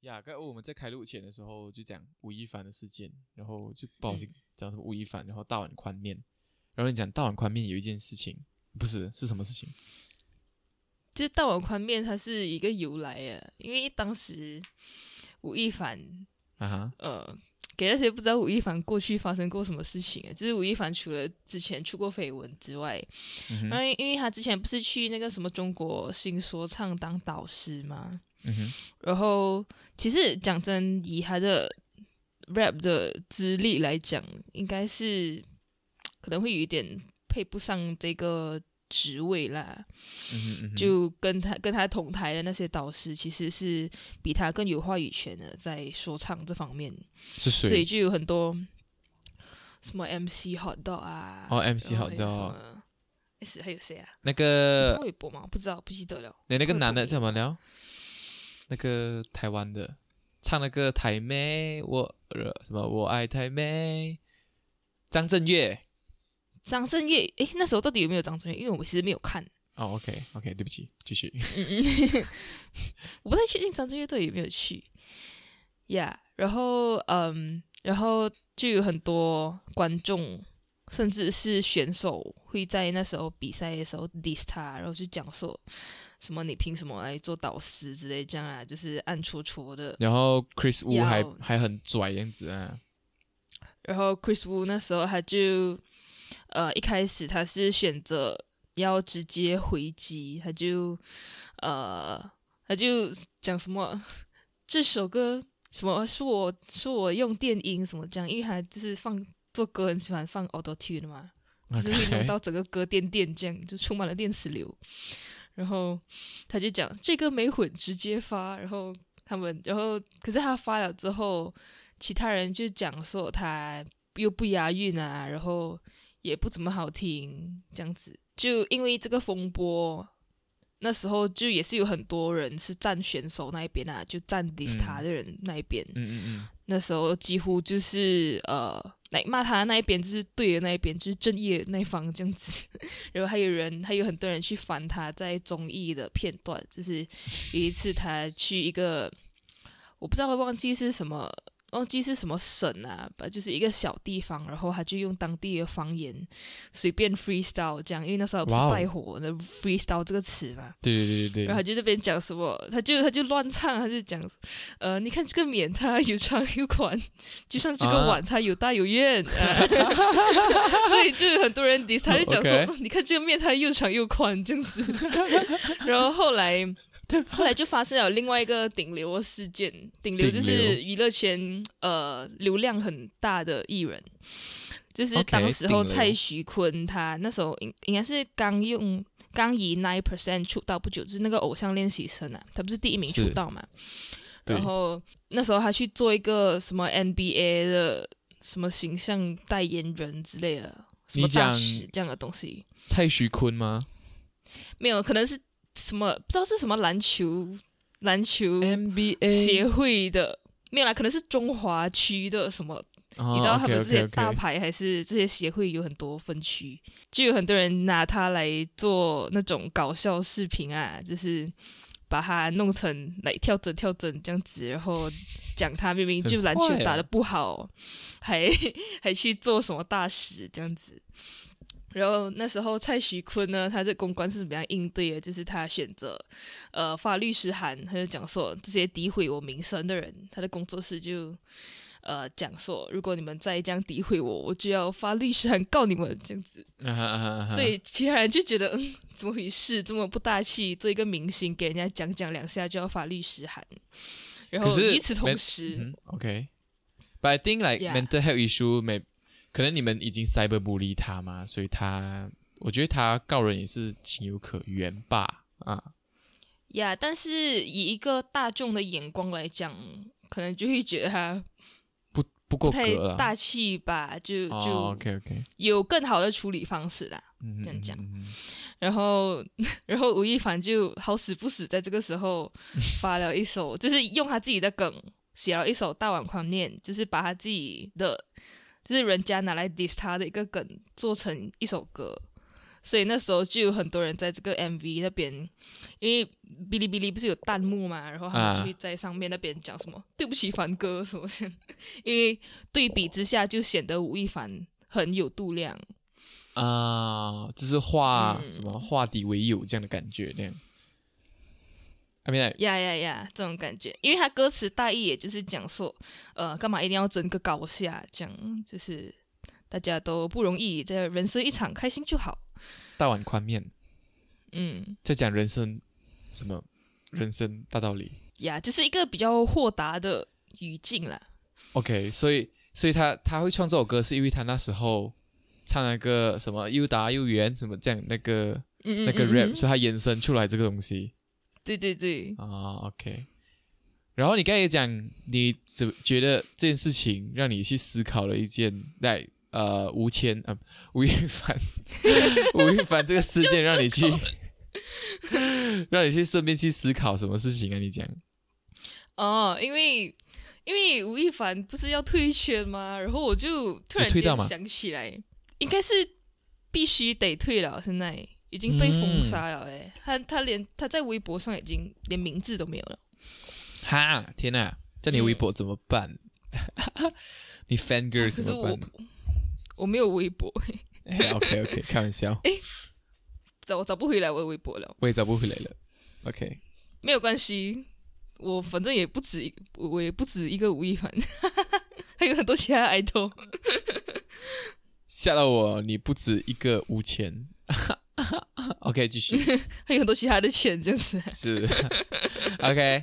呀，刚我们在开录前的时候就讲吴亦凡的事件，然后就不好意思讲什么吴亦凡，然后大碗宽面，然后你讲大碗宽面有一件事情，不是是什么事情？就是大碗宽面它是一个由来啊，因为当时吴亦凡啊哈，呃，给那些不知道吴亦凡过去发生过什么事情啊，就是吴亦凡除了之前出过绯闻之外，然后因为他之前不是去那个什么中国新说唱当导师吗？嗯哼，然后其实讲真，以他的 rap 的资历来讲，应该是可能会有一点配不上这个职位啦。嗯哼，嗯哼，就跟他跟他同台的那些导师，其实是比他更有话语权的，在说唱这方面，是谁所以？就有很多什么 MC Hot Dog 啊，哦，MC 然后 Hot 还有谁啊？那个潘玮柏吗？不知道，不记得了。你那个男的不会叫什么聊？那个台湾的唱那个台妹，我呃什么我爱台妹，张震岳。张震岳，诶，那时候到底有没有张震岳？因为我其实没有看，哦，OK OK，对不起，继续。我不太确定张震岳到底有没有去 Yeah，。然后，嗯，然后就有很多观众，甚至是选手会在那时候比赛的时候 diss 他，然后就讲说什么你凭什么来做导师之类这样啊，就是暗戳戳的。然后 Chris Wu 还还很拽样子啊，然后 Chris Wu 那时候他就，呃，一开始他是选择要直接回击，他就，呃，他就讲什么这首歌什么是我是我用电音什么这样，因为他就是放做歌很喜欢放 Auto Tune 的嘛，就是会弄到整个歌电电这样，就充满了电磁流。然后他就讲这个没混，直接发。然后他们，然后可是他发了之后，其他人就讲说他又不押韵啊，然后也不怎么好听，这样子。就因为这个风波，那时候就也是有很多人是站选手那一边啊，就站 diss 他的人那一边。嗯嗯嗯，那时候几乎就是呃，来骂他那一边就是对的那一边，就是正义的那一方这样子。然后还有人，还有很多人去翻他在综艺的片段，就是有一次他去一个，我不知道会忘记是什么。忘记是什么省啊，吧，就是一个小地方，然后他就用当地的方言随便 freestyle 这样，因为那时候不是带火那 freestyle 这个词嘛，对对对对。对，然后他就这边讲什么，他就他就乱唱，他就讲，呃，你看这个面它有长有宽，就像这个啊碗它有大有圆，啊 所以就有很多人 diss 他就讲说 你看这个面它又长又宽这样子。然后后来后来就发生了另外一个顶流的事件，顶流就是娱乐圈呃流量很大的艺人。就是当时候蔡徐坤他那时候应应该是刚用刚以 nine percent 出道不久，就是那个偶像练习生啊，他不是第一名出道嘛？然后那时候他去做一个什么 NBA 的什么形象代言人之类的，什么大使这样的东西，蔡徐坤吗？没有，可能是什么不知道是什么篮球篮球？NBA 协会的，没有啦，可能是中华区的什么哦你知道他们这些大牌还是这些协会有很多分区，就有很多人拿它来做那种搞笑视频啊，就是把它弄成来跳整跳整这样子，然后讲他明明就篮球打的不好，还 还去做什么大使这样子。然后那时候蔡徐坤呢，他在公关是怎么样应对的？就是他选择呃发律师函，他就讲说这些诋毁我名声的人，他的工作室就呃讲说，如果你们再这样诋毁我，我就要发律师函告你们这样子。所以其他人就觉得，嗯，怎么回事？这么不大气，做一个明星给人家讲讲两下就要发律师函，然后与此同时，嗯，OK，but I think like Yeah. mental health issue 没可能你们已经 cyber bully 他嘛，所以他我觉得他告人也是情有可原吧。啊，呀但是以一个大众的眼光来讲，可能就会觉得他不不够格了。大气吧，就就哦，OK OK，有更好的处理方式啦。嗯，这样讲。嗯，嗯嗯然后，然后吴亦凡就好死不死在这个时候 发了一首，就是用他自己的梗写了一首《大碗宽面》，就是把他自己的，就是人家拿来 diss 他的一个梗做成一首歌，所以那时候就有很多人在这个 MV 那边，因为哔哩哔哩不是有弹幕嘛，然后他们啊就会在上面那边讲什么“对不起，凡哥”什么的，因为对比之下就显得吴亦凡很有度量。啊，就是化嗯什么化敌为友这样的感觉那样。呀呀呀，这种感觉，因为他歌词大意也就是讲说，呃，干嘛一定要争个高下，这样就是大家都不容易，在人生一场，开心就好。大碗宽面，嗯，在讲人生什么人生大道理。呀，就是一个比较豁达的语境啦。OK，所以所以他他会唱这首歌，是因为他那时候唱那个什么又大又圆什么这样那个嗯嗯那个嗯 rap，、嗯所以他延伸出来这个东西对对对，啊。OK，然后你刚才也讲，你怎觉得这件事情让你去思考了一件在呃吴谦啊吴亦凡吴亦凡这个事件，让你去 让你去顺便去思考什么事情啊？你讲哦，因为因为吴亦凡不是要退圈吗？然后我就突然间想起来，应该是必须得退了，现在已经被封嗯杀了哎、他他连他在微博上已经连名字都没有了。哈天哪，在你微博怎么办？你 fan 啊 girl 可是我怎么办？我没有微博，OK OK，开玩笑，找我找不回来我的微博了。我也找不回来了。OK，没有关系，我反正也不止一，我也不止一个吴亦凡，还有很多其他 idol。吓到我，你不止一个无钱。OK，继续 还有很多其他的钱这样子。是 OK，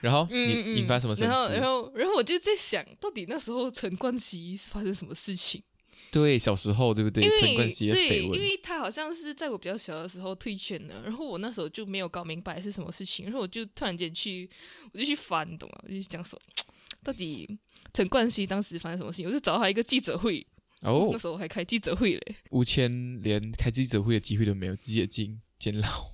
然后嗯你引发什么深然后，思？然后，然后我就在想，到底那时候陈冠希是发生什么事情？对，小时候对不对？因陈冠希的绯闻，因为他好像是在我比较小的时候退圈了，然后我那时候就没有搞明白是什么事情，然后我就突然间去，我就去翻，懂吗？我就去讲说，到底陈冠希当时发生什么事情？我就找他一个记者会，哦那，时候我还开记者会嘞。吴谦连开记者会的机会都没有，直接进监牢。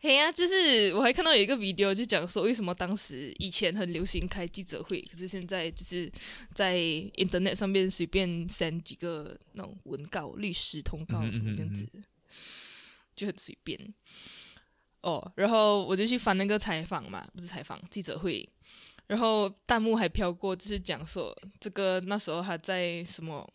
嘿呀、就是我还看到有一个 video 就讲说，为什么当时以前很流行开记者会，可是现在就是在 internet 上面随便 send 几个那种文告、律师通告什么这样子，嗯就很随便。哦，然后我就去翻那个采访嘛，不是采访记者会，然后弹幕还飘过，就是讲说这个那时候他在什么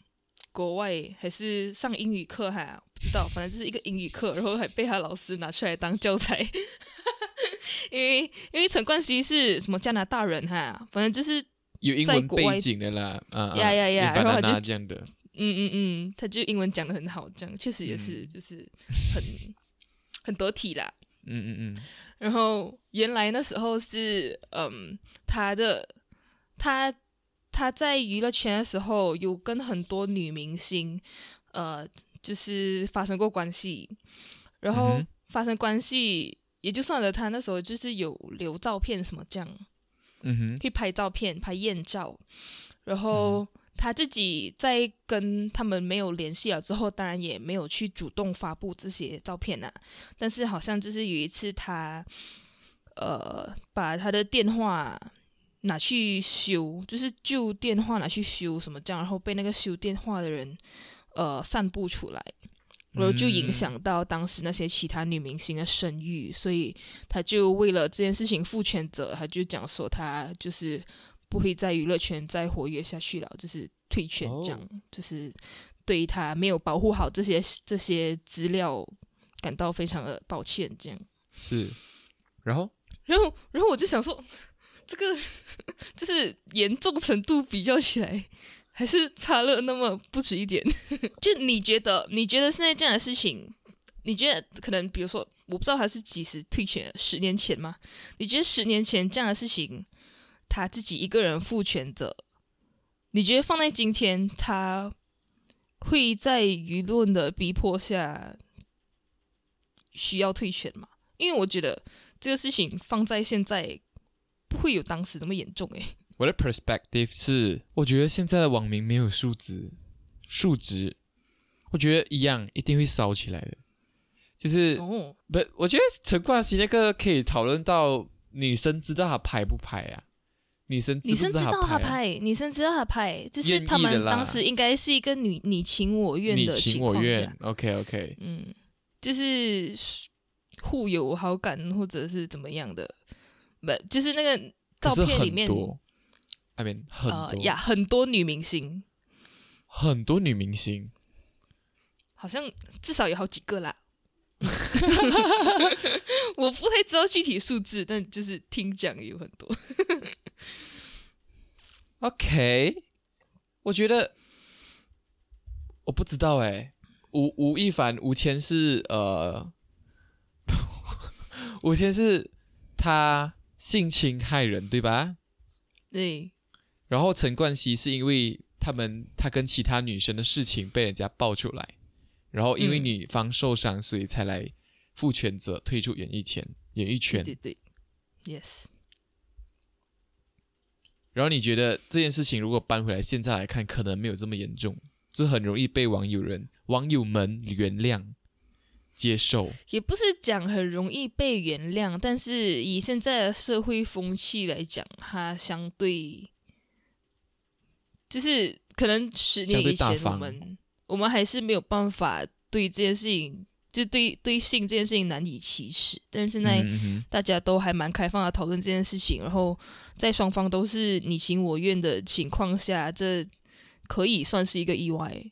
国外还是上英语课哈，不知道，反正就是一个英语课，然后还被他老师拿出来当教材，因为因为陈冠希是什么加拿大人哈，反正就是有英文背景的啦，啊呀呀呀然后他就这样的，嗯嗯嗯，他就英文讲的很好，这样确实也是、嗯。就是很很得体啦。嗯嗯嗯，然后原来那时候是，嗯，他的他他在娱乐圈的时候有跟很多女明星，呃，就是发生过关系，然后发生关系也就算了，他那时候就是有留照片什么这样，嗯哼，去拍照片、拍艳照，然嗯后他自己在跟他们没有联系了之后，当然也没有去主动发布这些照片呐、但是好像就是有一次他，呃，把他的电话拿去修，就是旧电话拿去修什么这样，然后被那个修电话的人呃散布出来。然后就影响到当时那些其他女明星的声誉，所以他就为了这件事情负全责，他就讲说他就是不会在娱乐圈再活跃下去了，就是退圈这样，哦就是对于他没有保护好这些这些资料感到非常的抱歉这样。是，然后然后，然后我就想说，这个就是严重程度比较起来，还是差了那么不止一点。就你觉得，你觉得现在这样的事情，你觉得可能，比如说，我不知道他是几时退圈，十年前吗？你觉得十年前这样的事情，他自己一个人负全责，你觉得放在今天，他会在舆论的逼迫下需要退选吗？因为我觉得这个事情放在现在不会有当时那么严重诶。我的 perspective 是，我觉得现在的网民没有数值，数值，我觉得一样一定会烧起来的。就是哦，不，我觉得陈冠希那个可以讨论到女生知道他拍不拍啊？女生女生知道他他拍，女生知道他拍，就是他们当时应该是一个你你情我愿的情情我愿。OK OK，嗯，就是互有好感或者是怎么样的，不就是那个照片里面很多，I mean 很多、呃呀，很多女明星，很多女明星，好像至少有好几个啦。我不太知道具体数字，但就是听讲有很多。OK，我觉得我不知道哎，吴吴亦凡吴谦是呃，吴谦是他性侵害人对吧？对，然后陈冠希是因为他们他跟其他女生的事情被人家爆出来，然后因为嗯女方受伤，所以才来负全责退出演艺圈演艺圈。对对对，yes。然后你觉得这件事情如果搬回来现在来看，可能没有这么严重，就很容易被网友人网友们原谅接受。也不是讲很容易被原谅，但是以现在的社会风气来讲，它相对就是可能十相年以前我们我们还是没有办法对这件事情，就对对性这件事情难以启齿，但是现在大家都还蛮开放的讨论这件事情，然后在双方都是你情我愿的情况下，这可以算是一个意外。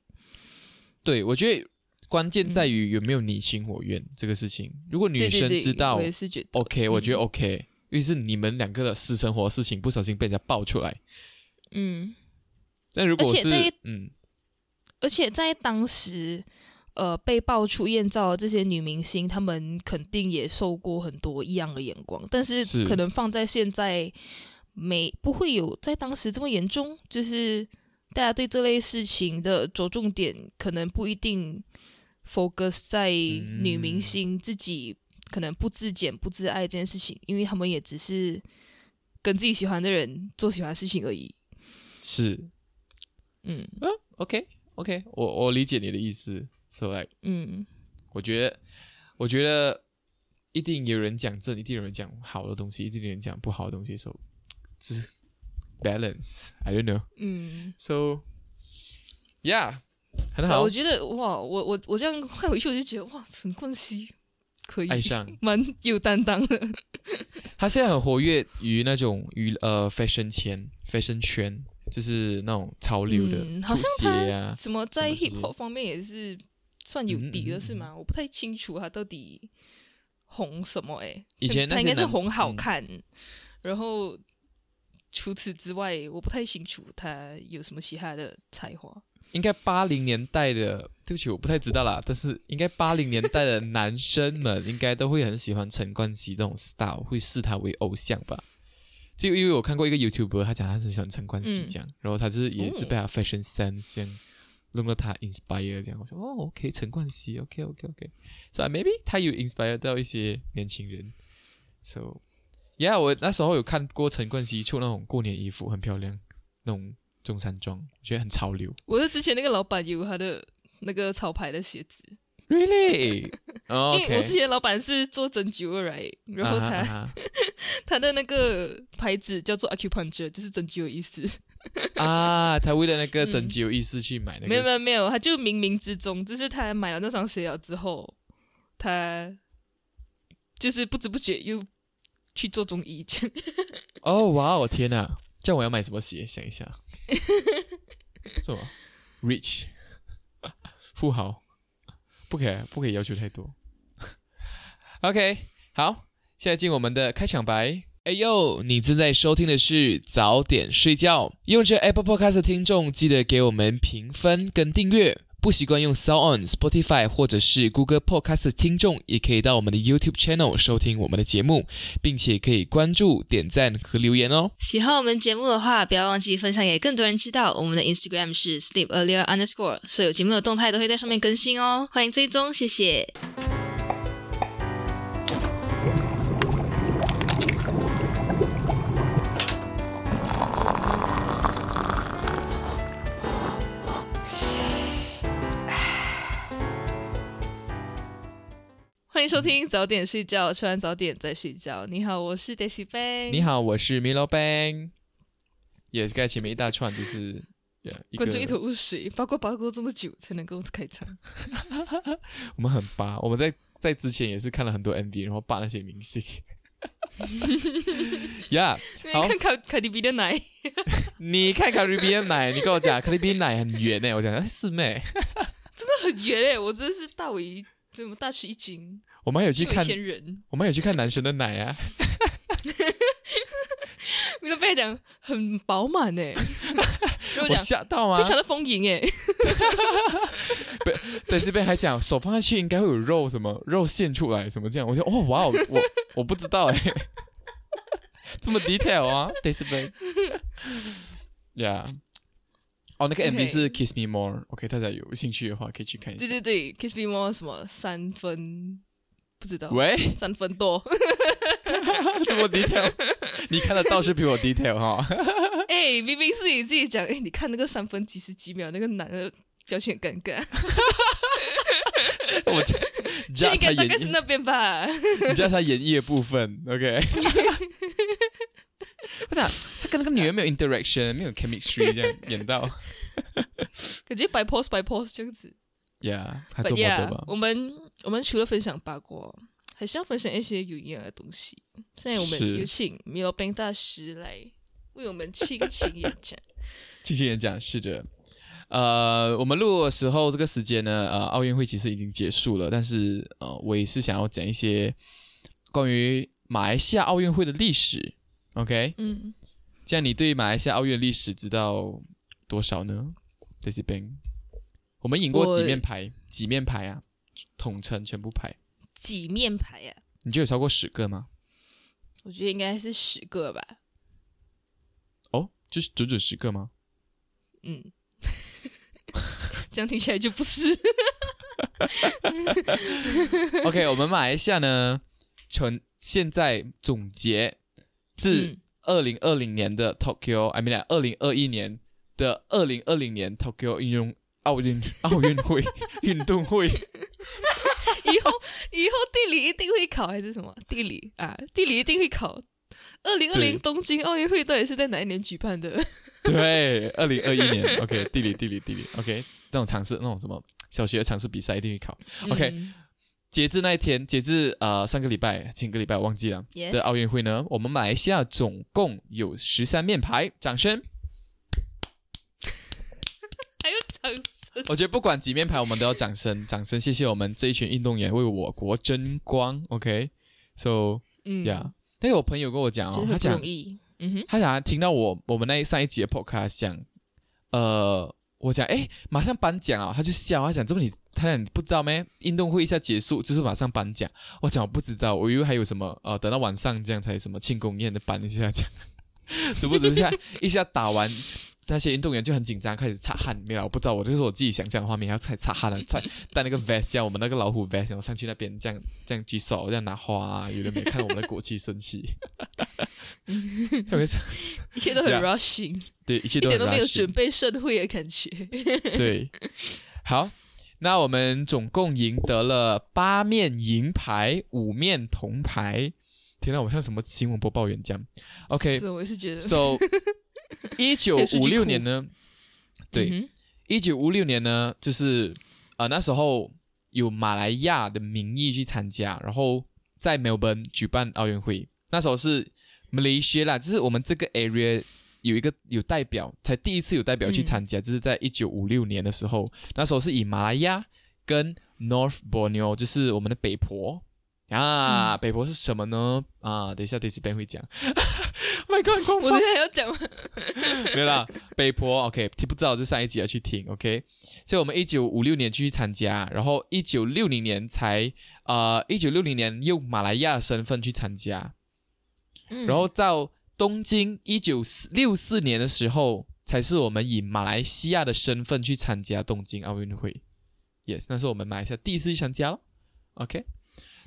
对，我觉得关键在于有没有你情我愿这个事情。如果女对对对生知道我也是觉得 OK，我觉得嗯 OK，因为是你们两个的私生活事情不小心被人家爆出来。嗯。但如果是嗯而且在当时，呃，被爆出艳照的这些女明星，她们肯定也受过很多异样的眼光，但是是可能放在现在，没不会有在当时这么严重。就是大家对这类事情的着重点，可能不一定 focus 在女明嗯星自己可能不自检、不自爱这件事情，因为他们也只是跟自己喜欢的人做喜欢的事情而已。是嗯 OK OK，我我理解你的意思。So like 嗯，我觉得，我觉得一定有人讲正，一定有人讲好的东西，一定有人讲不好的东西。So，就 是 balance。I don't know. 嗯，So, yeah，很好呃我。觉得哇，我我我这样看回去，我就觉得哇，陈冠希可以爱上 蛮有担当的。他现在很活跃于那种娱呃 fashion 圈，fashion 圈就是那种潮流的嗯，好出像鞋啊他。什么在什么这 hip 些 hop 方面也是算有底的，嗯嗯嗯是吗？我不太清楚他到底红什么诶、以前那他应些该是红好嗯看，然后除此之外，我不太清楚他有什么其他的才华。应该八零年代的，对不起，我不太知道啦。但是应该八零年代的男生们应该都会很喜欢陈冠希这种 style，会视他为偶像吧。就因为我看过一个 YouTuber，他讲他很喜欢陈冠希嗯这样，然后他就是也是哦被他 fashion sense 这样弄到他 inspire 这样。我说哦，OK，陈冠希，OK OK OK，so maybe 他有 inspire 到一些年轻人。So yeah，我那时候有看过陈冠希出那种过年衣服，很漂亮，那种中山装，我觉得很潮流。我是之前那个老板有他的那个潮牌的鞋子 Really？哦因为我之。前老板是做针灸的，right？然后他、他的那个牌子叫做 acupuncture，就是针灸的意思。啊，他为了那个嗯针灸意思去买那个，没有没有没有，他就冥冥之中，就是他买了那双鞋了之后，他就是不知不觉又去做中医，这样哦，哇哦，天哪！这样我要买什么鞋？想一下，什么？Rich，富豪，不可以不可以要求太多。OK，好，现在进我们的开场白。哎呦，你正在收听的是早点睡觉。用着 Apple Podcast 的听众，记得给我们评分跟订阅。不习惯用 Sound On、Spotify 或者是 Google Podcast 的听众，也可以到我们的 YouTube Channel 收听我们的节目，并且可以关注、点赞和留言哦。喜欢我们节目的话，不要忘记分享给更多人知道。我们的 Instagram 是 sleep earlier underscore，所有节目的动态都会在上面更新哦，欢迎追踪，谢谢。欢迎收听早点睡觉，吃完早点再睡觉。你好，我是 Daisy 贝。你好，我是 Milo Bang。也是该前面一大串就是。Yeah, 观众一头雾水，八卦八卦这么久才能够开场。我们很扒，我们在在之前也是看了很多 MV，然后扒那些明星。呀、因好为看卡卡迪比的奶，你看 Caribbean 奶，你跟我讲 Caribbean 奶很圆呢，我讲哎是妹。真的很圆哎，我真的是大为怎么大吃一惊，我们还有去看，我们还有去看男神的奶啊。米勒贝讲很饱满哎，我讲吓到啊。非！常的丰盈 哎，对，这边还讲手放下去应该会有肉什么肉现出来什么这样，我就哦哇哦，我我不知道哎，这么 detail 啊？L a y yeah，哦，那个 MV 是 Kiss Me More，OK，、大家有兴趣的话可以去看一下。对对对，Kiss Me More 什么三分不知道，喂，三分多，这么 detail，你看得到是比我 detail 哈。哎，明明是你自己讲，哎，你看那个三分几十几秒，那个男的表情很尴尬，我就 judge 他应该大，概是那边吧。你 judge 他演绎的部分，OK。不是、啊，他跟那个女人没有 interaction，没有 chemistry，这样演到感觉 by pose by pose 这样子。，Yeah，他做 model yeah，吧。我们我们除了分享八卦，还是要分享一些有营养的东西。现在我是们有请米罗宾大师来为我们倾情演讲。轻轻演讲是的。呃，我们录的时候这个时间呢，呃，奥运会其实已经结束了，但是呃，我也是想要讲一些关于马来西亚奥运会的历史。OK，嗯，这样你对马来西亚奥运的历史知道多少呢？在这边，我们赢过我几面牌？几面牌啊？统称全部排，几面牌啊？你觉得有超过十个吗？我觉得应该是十个吧。哦，就是整整十个吗？嗯，这样听起来就不是。OK，我们马来西亚呢，从现在总结自嗯二零二零年的 Tokyo，I mean 二零二一年的二零二零年 Tokyo 运动奥运奥运会运动会，以后以后地理一定会考还是什么地理啊？地理一定会考。二零二零东京奥运会到底是在哪一年举办的？对，二零二一年 OK 地理地理地理 OK 那种尝试那种什么小学的尝试比赛一定会考。OK 嗯截至那一天，截至呃上个礼拜前个礼拜我忘记了的奥运会呢，我们马来西亚总共有十三面牌，掌声。还有掌声。我觉得不管几面牌，我们都要掌声，掌声！谢谢我们这一群运动员为我国争光。OK，so、嗯 yeah，但是我朋友跟我讲哦，他讲。嗯哼，他想听到我我们那上一集的 podcast 讲，呃，我讲哎，马上颁奖啊，他就笑，他讲这么你他讲你不知道咩？运动会一下结束就是马上颁奖。我讲我不知道，我以为还有什么呃，等到晚上这样才什么庆功宴的颁一下这样，殊不知下一下打完。那些运动员就很紧张，开始擦汗。没有，我不知道，我就是我自己想象的画面，然后才擦汗了，才戴 那个 vest，像我们那个老虎 vest，然后上去那边这样这样举手，这样拿花、啊，有的没看到我们的国旗升起，特别是 一切都很 rushing，对一切一都很点都没有准备社会的感觉。对，好，那我们总共赢得了八面银牌，五面铜牌。天哪，我像什么新闻播报员这样？OK，so、是，我也是觉得，一九五六年呢，对，一九五六年呢，就是呃那时候有马来亚的名义去参加，然后在 Melbourne 举办奥运会。那时候是 Malaysia 啦，就是我们这个 area 有一个有代表，才第一次有代表去参加，就是在一九五六年的时候，那时候是以马来亚跟 North Borneo，就是我们的北婆。啊，北婆是什么呢？啊，等一下 i s y 会讲。My God，光我放等一下要讲，没有啦，北坡 OK，听不知道就上一集要去听 OK。所以我们一九五六年去参加，然后一九六零年才呃一九六零年用马来亚的身份去参加，嗯然后到东京一九六四年的时候，才是我们以马来西亚的身份去参加东京奥运会。Yes，那是我们马来西亚第一次去参加了。OK，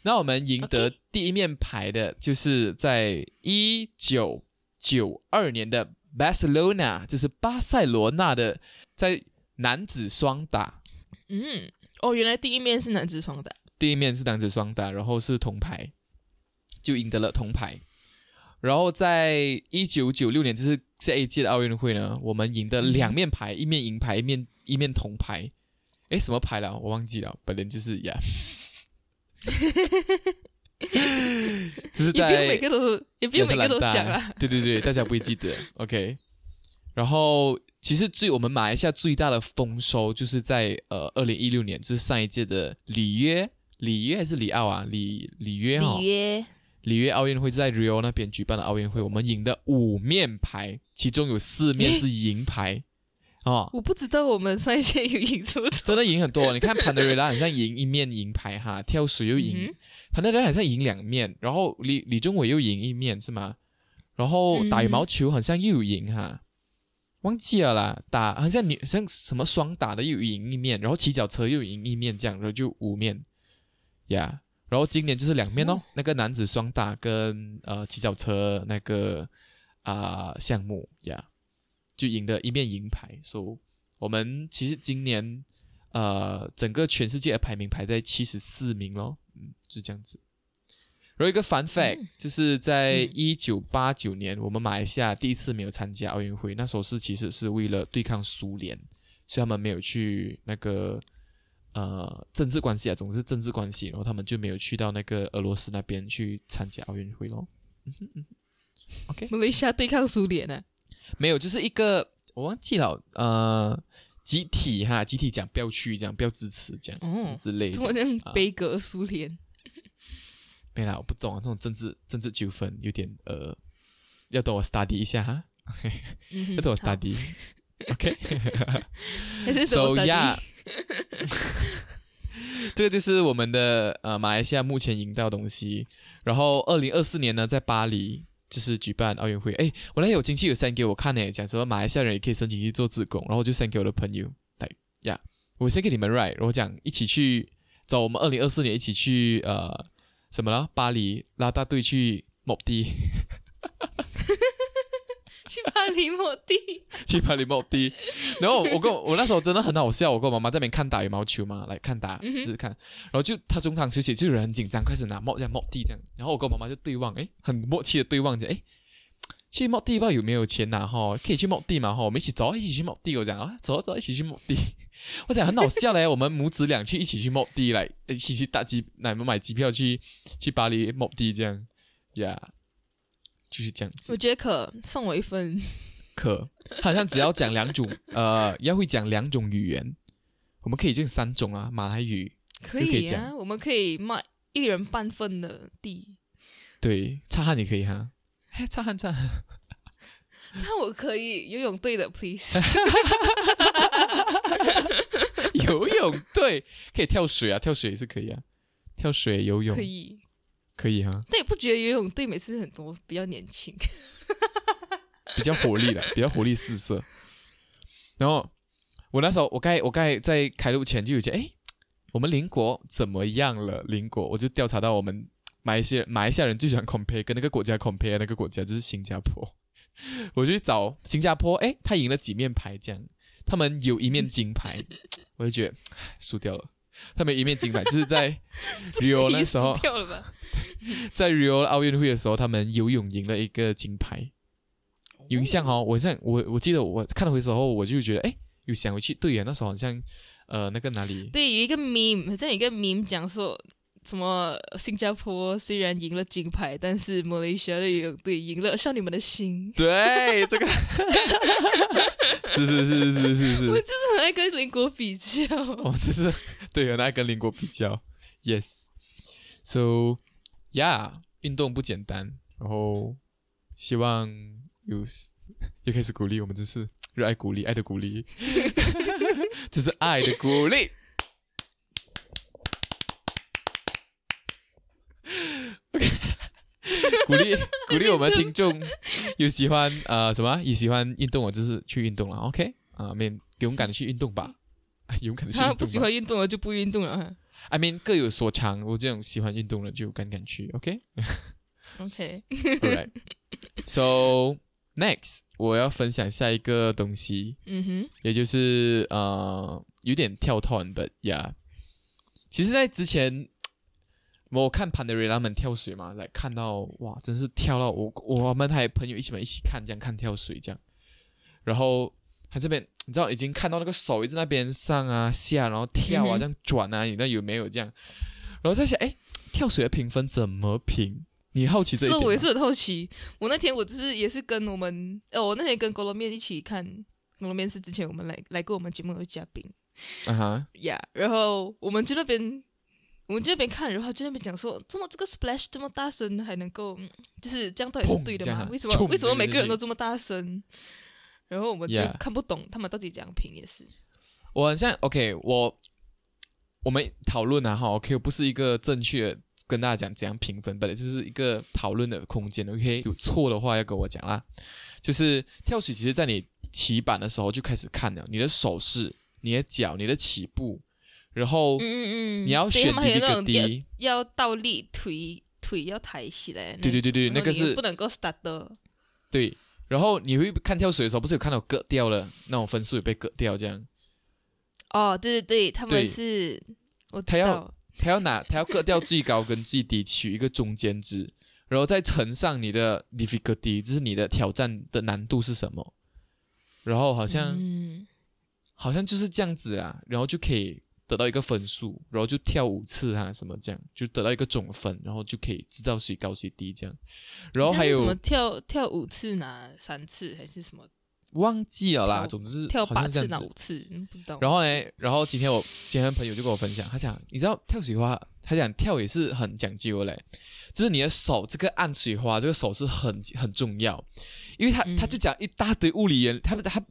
那我们赢得第一面牌的就是在一九九二年的 Barcelona，就是巴塞罗那的，在男子双打，嗯，哦，原来第一面是男子双打，第一面是男子双打，然后是铜牌，就赢得了铜牌。然后在一九九六年，就是这一届的奥运会呢，我们赢得两面牌，一面银牌，一面一面铜牌。诶，什么牌了？我忘记了，本人就是呀。只是也不用在每个都，也不用每个都讲啊。对对对，大家不会记得。OK，然后其实最我们马来西亚最大的丰收就是在呃二零一六年，就是上一届的里约里约还是里奥啊？里里约哈、里约里约奥运会在 Rio 那边举办的奥运会，我们赢的五面牌，其中有四面是银牌哦，我不知道我们上一届有赢出的。真的赢很多。你看潘德瑞拉好像赢一面银牌哈，跳水又赢，嗯潘德瑞拉好像赢两面，然后李李宗伟又赢一面是吗？然后打羽毛球好像又有赢哈，忘记了啦。打好像你像什么双打的又有赢一面，然后骑脚车又有赢一面，这样然后就五面呀。然后今年就是两面哦，那个男子双打跟呃骑脚车那个啊、项目呀就赢得一面银牌，所、以我们其实今年呃整个全世界的排名排在七十四名咯，嗯，就这样子。然后一个 fun fact、就是在一九八九年，我们马来西亚第一次没有参加奥运会，那时候是其实是为了对抗苏联，所以他们没有去那个呃政治关系啊，总之是政治关系，然后他们就没有去到那个俄罗斯那边去参加奥运会咯。嗯哼嗯哼，OK，马来西亚对抗苏联呢？没有，就是一个我忘记了，呃，集体哈，集体讲不要去，这样不要支持，这样、哦什么之类的。好像啊悲歌苏联。没啦，我不懂啊，这种政治政治纠纷有点呃，要等我 study 一下哈，嗯要等我 study。OK，so study？yeah，这个就是我们的呃马来西亚目前赢到的东西。然后二零二四年呢，在巴黎就是举办奥运会。哎，我那天有亲戚有 send 给我看呢，讲什么马来西亚人也可以申请去做自工，然后就 send 给我的朋友，来呀，我 send 给你们 right，然后讲一起去找我们二零二四年一起去呃什么了？巴黎拉大队去某地。去巴黎摩地。去巴黎某地，然后我跟我我那时候真的很好笑，我跟我妈妈在那边看打羽毛球嘛，来看打，嗯哼。只是看，然后就他中场休息，就有人很紧张，开始拿帽这样帽地这样，然后我跟我妈妈就对望，诶，很默契的对望着，诶，去帽地不知道有没有钱拿哈，可以去帽地嘛哈，我们一起走啊，一起去帽地，我讲啊，走啊走啊，一起去帽地，我讲很好笑嘞，我们母子俩去一起去帽地来，一起去打机，来买机票去去巴黎帽地这样，呀、就是这样子。我觉得可送我一份。可，他好像只要讲两种，呃，要会讲两种语言，我们可以讲三种啊，马来语，可以讲我们可以卖一人半份的地。对，擦汗也可以哈，嘿，擦汗擦汗，擦汗我可以游泳队的，please。游泳队，可以跳水啊，跳水也是可以啊，跳水游泳可以，可以哈，但也不觉得游泳队每次很多比较年轻。比较活力的，比较活力四射。然后我那时候，我刚我刚才在开录前就有讲，哎，我们邻国怎么样了？邻国，我就调查到我们马来西亚马来西亚人最喜欢 compare 跟那个国家 compare 那个国家就是新加坡。我就去找新加坡，哎，他赢了几面牌，这样他们有一面金牌，我就觉得输掉了。他们一面金牌就是在 Rio 那时候，掉了吧？在 Rio 奥运会的时候，他们游泳赢了一个金牌。有印象哦，我像我我记得我看了回时候，我就觉得哎，有想回去，对呀，那时候好像呃那个哪里对，有一个 meme，好像有一个 meme 讲说什么新加坡虽然赢了金牌，但是马来西亚的游泳队赢了少女们的心。对这个是是是是是是我是，就是很爱跟邻国比较。哦，就是对，很爱跟邻国比较，yes，so yeah，运动不简单，然后希望有又开始鼓励我们，这是热爱鼓励，爱的鼓励，这是爱的鼓励。鼓励鼓励我们听众有喜欢呃什么有喜欢运动的，就是去运动了，OK 啊，面勇敢的去运动吧，勇敢的去运动不喜欢运动了就不运动了哈。I mean 各有所长，我这种喜欢运动的就敢敢去，OK。OK，Alright. So next，我要分享下一个东西，嗯哼，也就是呃有点跳脱，but yeah。其实，在之前我看潘德瑞他们跳水嘛，来看到哇，真是跳到我我们还有朋友一起们一起看，这样看跳水这样。然后他这边你知道已经看到那个手一直在那边上啊下，然后跳啊嗯这样转啊，你那有没有这样？然后在想，哎，跳水的评分怎么评？你好奇这一点？是我也是很好奇。我那天我只是也是跟我们，哦，我那天跟狗罗面一起看狗罗面是之前我们来来过我们节目的嘉宾啊哈，呀然后我们去那边。我们就那边看，然后就那边讲说，怎么这个 splash 这么大声，还能够嗯就是这样，到底是对的这样啊？吗为什么为什么每个人都这么大声？然后我们就看不懂他们到底怎样评，也是。我很像 OK，我我们讨论啊哈，OK，不是一个正确的跟大家讲怎样评分，本来就是一个讨论的空间，OK，有错的话要跟我讲啦。就是跳水，其实在你起板的时候就开始看了你的手势、你的脚、你的起步，然后嗯嗯嗯，你要选第一个低，要倒立，腿腿要抬起来。对对对对那个是不能够 start 的。对，然后你会看跳水的时候，不是有看到割掉了那种分数也被割掉这样，哦，对对对，他们是，我他要，他要拿他要割掉最高跟最低，取一个中间值，然后再乘上你的 difficulty，就是你的挑战的难度是什么，然后好像、嗯，好像就是这样子啊，然后就可以得到一个分数，然后就跳五次啊什么这样，就得到一个总分，然后就可以知道谁高谁低这样，然后还有什么跳跳五次拿三次，还是什么？忘记了啦，总之是跳八次拿五次，嗯不懂。然后呢，然后今天我今天朋友就跟我分享，他讲，你知道跳水花，他讲跳也是很讲究的嘞，就是你的手这个按水花，这个手是很很重要，因为他、嗯。他就讲一大堆物理原，他他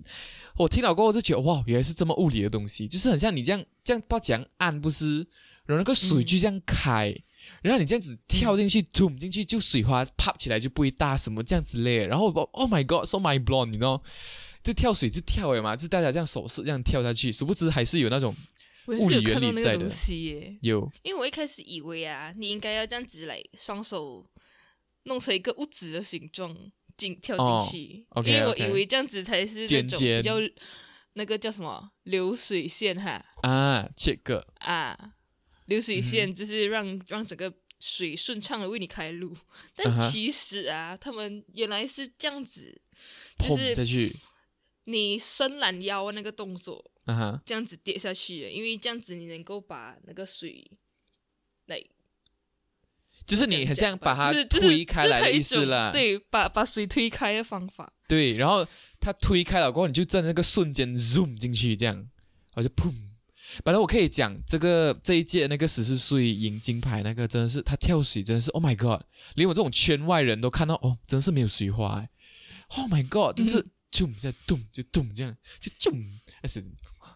我听了过后就觉得哇，原来是这么物理的东西，就是很像你这样这样不知道怎样按不是，然后那个水就这样开。然后你这样子跳进去，吐进去就水花 pop 起来就不会大什么这样之类的。然后我 Oh my God，so my blown，你知道，就跳水就跳了嘛，就大家这样手势这样跳下去，殊不知还是有那种物理原理在的有因为我一开始以为啊，你应该要这样子来双手弄成一个物质的形状进跳哦进去因为我以为这样子才是那种比较那个叫什么流水线哈啊，切割。啊，流水嗯线就是让、让整个水顺畅的为你开路，但其实啊，他们原来是这样子，就是去，你伸懒腰那个动作，啊哈，这样子跌下去，因为这样子你能够把那个水来就是你很像把它推开来的意思就是它啦，一种对，把把水推开的方法。对，然后它推开了过后，你就在那个瞬间 zoom 进去，这样，然后就砰。本来我可以讲这个这一届那个十四岁赢金牌那个真的是他跳水真的是 Oh my God，连我这种圈外人都看到哦，真的是没有水花哎，Oh my God，就是嗯咚在咚就咚这样就咚，但是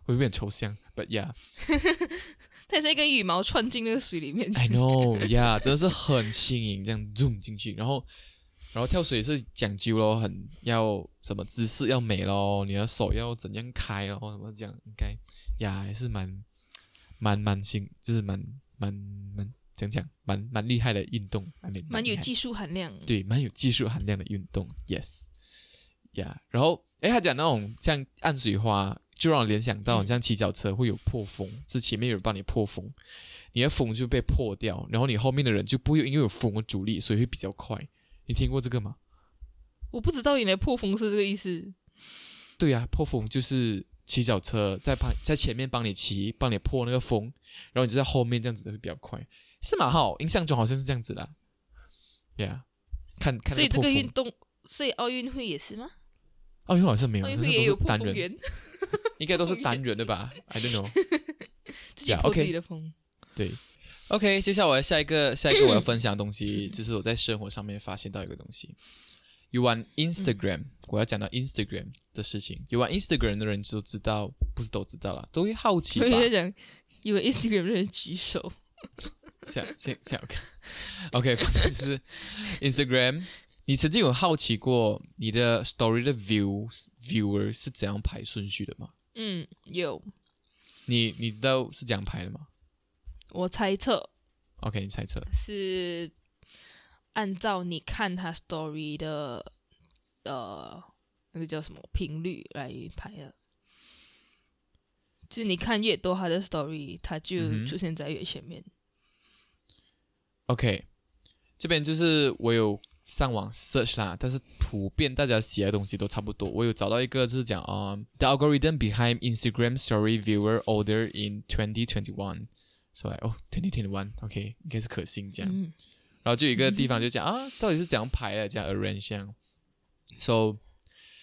会有点抽象，But yeah。它也是一根羽毛穿进那个水里面去。I know, yeah，真的是很轻盈，这样 zoom 进去，然后，然后跳水是讲究咯，很要什么姿势要美咯，你的手要怎样开，然后怎么这样，应该呀还是蛮蛮蛮新，就是蛮蛮蛮讲讲蛮蛮厉害的运动 mean, 蛮有技术含量。对，蛮有技术含量的运动，yes，呀、然后诶，他讲那种像暗水花，就让我联想到，你像骑脚车会有破风，是前面有人帮你破风，你的风就被破掉，然后你后面的人就不会因为有风的阻力，所以会比较快。你听过这个吗？我不知道原来破风是这个意思。对呀、破风就是骑脚车在旁在前面帮你骑，帮你破那个风，然后你就在后面这样子会比较快，是吗好，印象中好像是这样子的。呀、看看所以这个运动，所以奥运会也是吗？奥运会好像没有，奥运会也有破都是单人，风员，应该都是单人的吧？I don't know。自己破自己的风。对，OK，接下来我要下一个下一个我要分享的东西，就是我在生活上面发现到一个东西。有玩 Instagram，、我要讲到 Instagram 的事情。有玩 Instagram 的人都知道，不是都知道了，都会好奇吧我？在讲，以为 Instagram 的人举手。想想想看，OK，反正就是 Instagram。你曾经有好奇过你的 Story 的 views viewer 是怎样排顺序的吗？嗯，有，你你知道是怎样排的吗我猜测？OK，你猜测。是按照你看他 story 的呃那个叫什么频率来排的。就是你看越多他的 story，他就出现在越前面。OK，这边就是我有上网 search 啦，但是普遍大家写的东西都差不多。我有找到一个就是讲啊、t h e algorithm behind Instagram Story viewer order in 2021，说来哦，2021，OK，、应该是可信这样。嗯然后就有一个地方就讲啊，到底是怎样排的，这样 arrange 这样。So，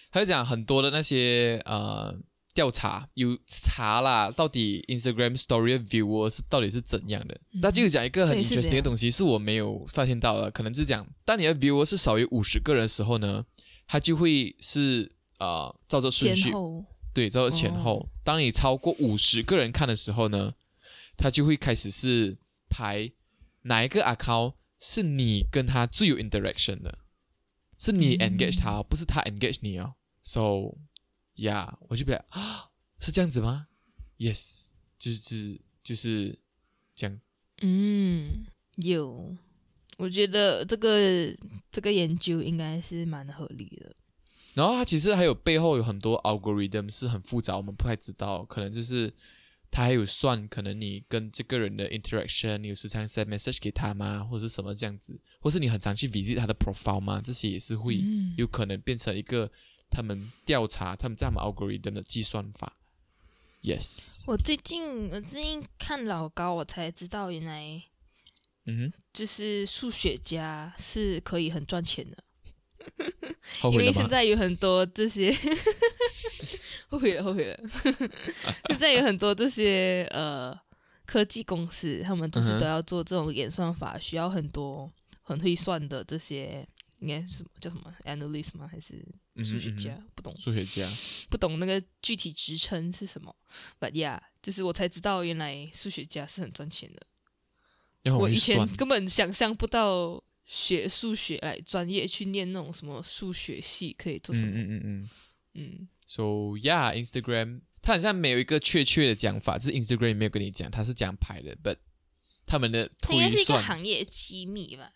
他就讲很多的那些呃调查有查啦，到底 Instagram Story 的 viewer 是到底是怎样的。嗯就有讲一个很 interesting 的东西，是我没有发现到的，可能就是讲，当你的 viewer 是少于五十个人的时候呢，它就会是呃照着顺序对，照着前后。哦当你超过五十个人看的时候呢，它就会开始是排哪一个 account 是你跟他最有 interaction 的，是你嗯 engage 他，不是他 engage 你哦。So yeah，我就比较啊，是这样子吗？Yes，就是就是这样。嗯，有，我觉得这个这个研究应该是蛮合理的。然后它其实还有背后有很多 algorithm 是很复杂，我们不太知道，可能就是它还有算，可能你跟这个人的 interaction，你有时常 send message 给他吗，或者是什么这样子，或是你很常去 visit 他的 profile 吗？这些也是会嗯有可能变成一个他们调查他们在他们 algorithm 的计算法。Yes，我最近我最近看老高，我才知道原来嗯就是数学家是可以很赚钱的，哼，后因为？现在有很多这些 后悔了，后悔了。现在有很多这些呃科技公司，他们就是都要做这种演算法，需要很多很会算的这些，应该是什么叫什么 analyst 吗？还是数学家？不懂，数学家，不懂那个具体职称是什么。But yeah，就是我才知道原来数学家是很赚钱的。我以前，根本想象不到学数学来专业去念那种什么数学系可以做什嗯么。嗯嗯嗯。嗯 So yeah, Instagram 它好像没有一个确切的讲法，就是 Instagram 没有跟你讲它是怎样排的，but 他们的推它应该是一个算行业机密吧？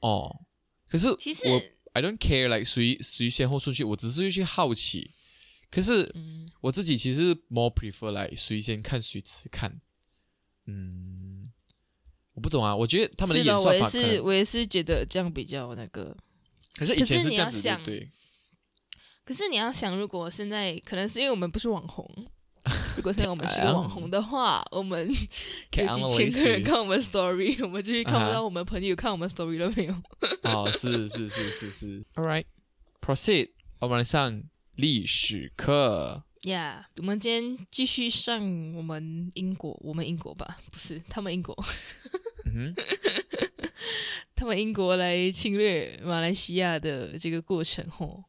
哦。可是其实，我 I don't care like 谁谁先后顺序，我只是去好奇。可是嗯，我自己其实 more prefer 来谁先看谁迟看。嗯，我不懂啊，我觉得他们的演算也是，法我也是觉得这样比较那个。可是以前可是你这样子，对？可是你要想，如果现在可能是因为我们不是网红，如果现在我们是个网红的话，我们有 Can 几千个人看我们 story，我们就是看不到我们朋友看我们 story 了没有？哦，是是是是是。All right, proceed，我们来上历史课。Yeah，我们今天继续上我们英国，我们英国吧，不是他们英国，嗯，他们英国来侵略马来西亚的这个过程吼。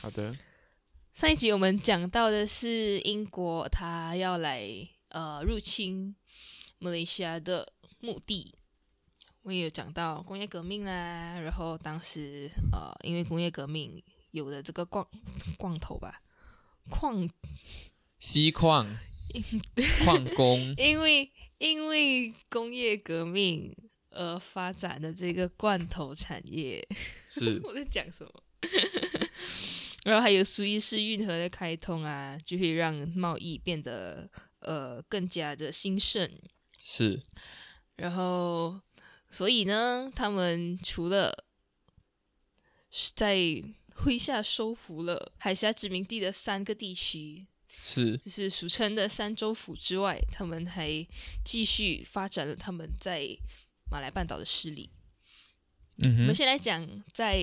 好的。上一集我们讲到的是英国，他要来呃入侵马来西亚的目的。我也有讲到工业革命啦，然后当时呃因为工业革命有的这个矿矿头吧，矿锡矿、矿工，因为因为工业革命而发展的这个罐头产业，是 我在讲什么？然后还有苏伊士运河的开通啊，就会让贸易变得呃更加的兴盛。是，然后，所以呢，他们除了在麾下收服了海峡殖民地的三个地区，是就是俗称的三州府之外，他们还继续发展了他们在马来半岛的势力。嗯哼我们，先来讲在